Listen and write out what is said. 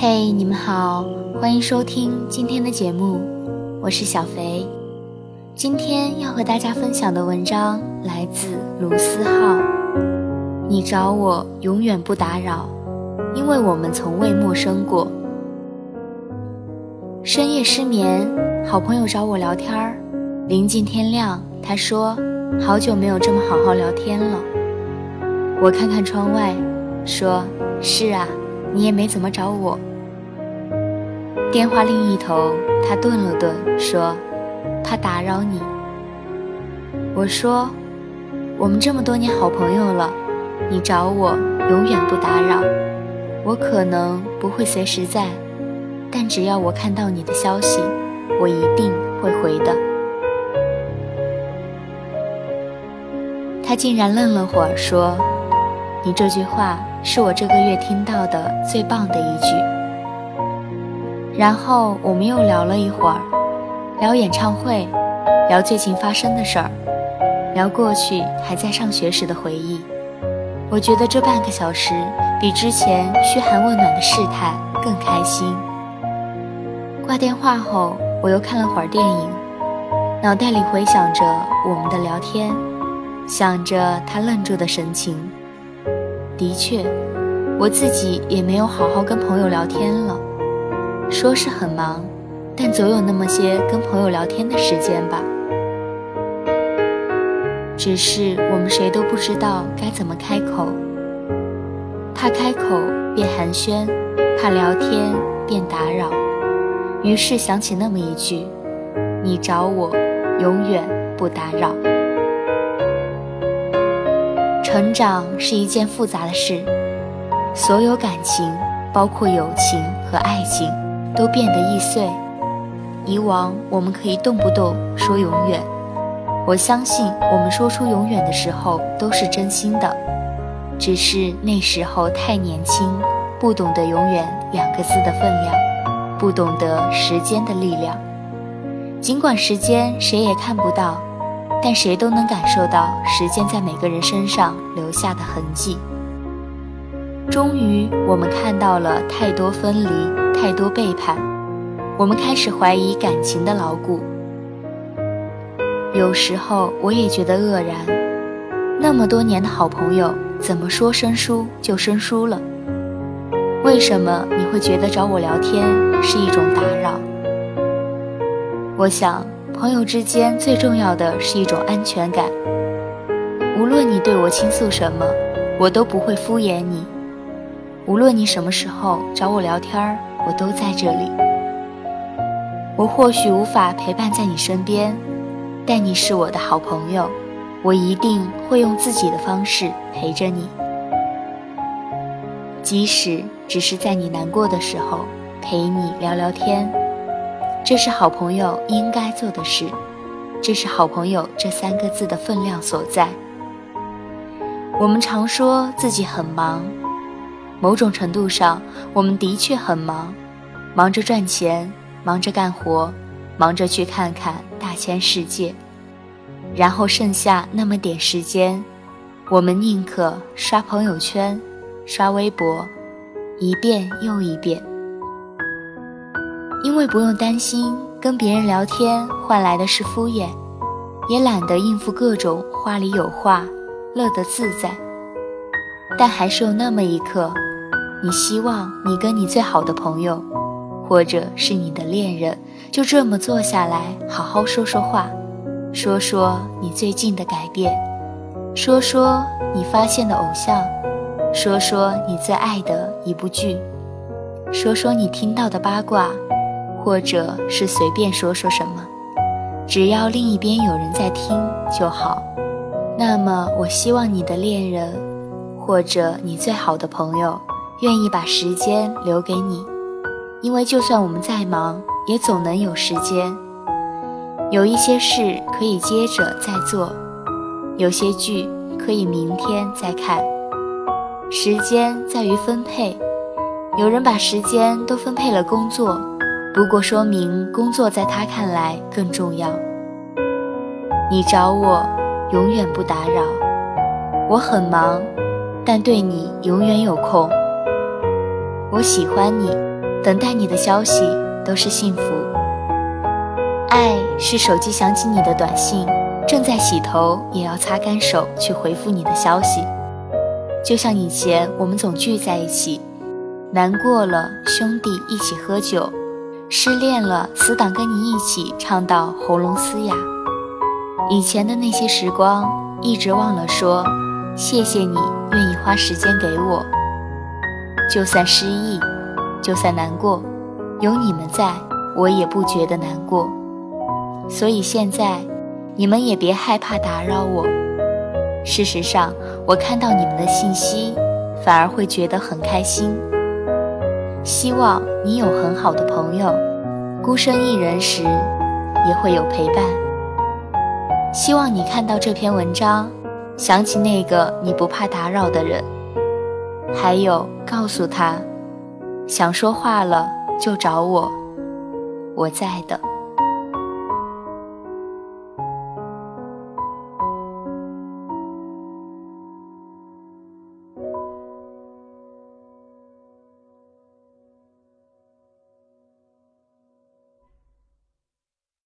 嘿，你们好，欢迎收听今天的节目，我是小肥。今天要和大家分享的文章来自卢思浩。你找我永远不打扰，因为我们从未陌生过。深夜失眠，好朋友找我聊天儿，临近天亮，他说好久没有这么好好聊天了。我看看窗外，说是啊，你也没怎么找我。电话另一头，他顿了顿，说怕打扰你。我说我们这么多年好朋友了。你找我永远不打扰，我可能不会随时在，但只要我看到你的消息，我一定会回的。他竟然愣了会儿，说：“你这句话是我这个月听到的最棒的一句。”然后我们又聊了一会儿，聊演唱会，聊最近发生的事儿，聊过去还在上学时的回忆。我觉得这半个小时比之前嘘寒问暖的试探更开心。挂电话后，我又看了会儿电影，脑袋里回想着我们的聊天，想着他愣住的神情。的确，我自己也没有好好跟朋友聊天了。说是很忙，但总有那么些跟朋友聊天的时间吧。只是我们谁都不知道该怎么开口，怕开口变寒暄，怕聊天变打扰，于是想起那么一句：“你找我，永远不打扰。”成长是一件复杂的事，所有感情，包括友情和爱情，都变得易碎。以往我们可以动不动说永远。我相信，我们说出永远的时候都是真心的，只是那时候太年轻，不懂得永远两个字的分量，不懂得时间的力量。尽管时间谁也看不到，但谁都能感受到时间在每个人身上留下的痕迹。终于，我们看到了太多分离，太多背叛，我们开始怀疑感情的牢固。有时候我也觉得愕然，那么多年的好朋友，怎么说生疏就生疏了？为什么你会觉得找我聊天是一种打扰？我想，朋友之间最重要的是一种安全感。无论你对我倾诉什么，我都不会敷衍你；无论你什么时候找我聊天儿，我都在这里。我或许无法陪伴在你身边。但你是我的好朋友，我一定会用自己的方式陪着你，即使只是在你难过的时候陪你聊聊天。这是好朋友应该做的事，这是好朋友这三个字的分量所在。我们常说自己很忙，某种程度上，我们的确很忙，忙着赚钱，忙着干活。忙着去看看大千世界，然后剩下那么点时间，我们宁可刷朋友圈、刷微博，一遍又一遍，因为不用担心跟别人聊天换来的是敷衍，也懒得应付各种话里有话，乐得自在。但还是有那么一刻，你希望你跟你最好的朋友。或者是你的恋人，就这么坐下来，好好说说话，说说你最近的改变，说说你发现的偶像，说说你最爱的一部剧，说说你听到的八卦，或者是随便说说什么，只要另一边有人在听就好。那么，我希望你的恋人，或者你最好的朋友，愿意把时间留给你。因为就算我们再忙，也总能有时间。有一些事可以接着再做，有些剧可以明天再看。时间在于分配，有人把时间都分配了工作，不过说明工作在他看来更重要。你找我，永远不打扰。我很忙，但对你永远有空。我喜欢你。等待你的消息都是幸福。爱是手机响起你的短信，正在洗头也要擦干手去回复你的消息。就像以前我们总聚在一起，难过了兄弟一起喝酒，失恋了死党跟你一起唱到喉咙嘶哑。以前的那些时光，一直忘了说谢谢你愿意花时间给我。就算失忆，就算难过，有你们在，我也不觉得难过。所以现在，你们也别害怕打扰我。事实上，我看到你们的信息，反而会觉得很开心。希望你有很好的朋友，孤身一人时也会有陪伴。希望你看到这篇文章，想起那个你不怕打扰的人，还有告诉他，想说话了就找我，我在的。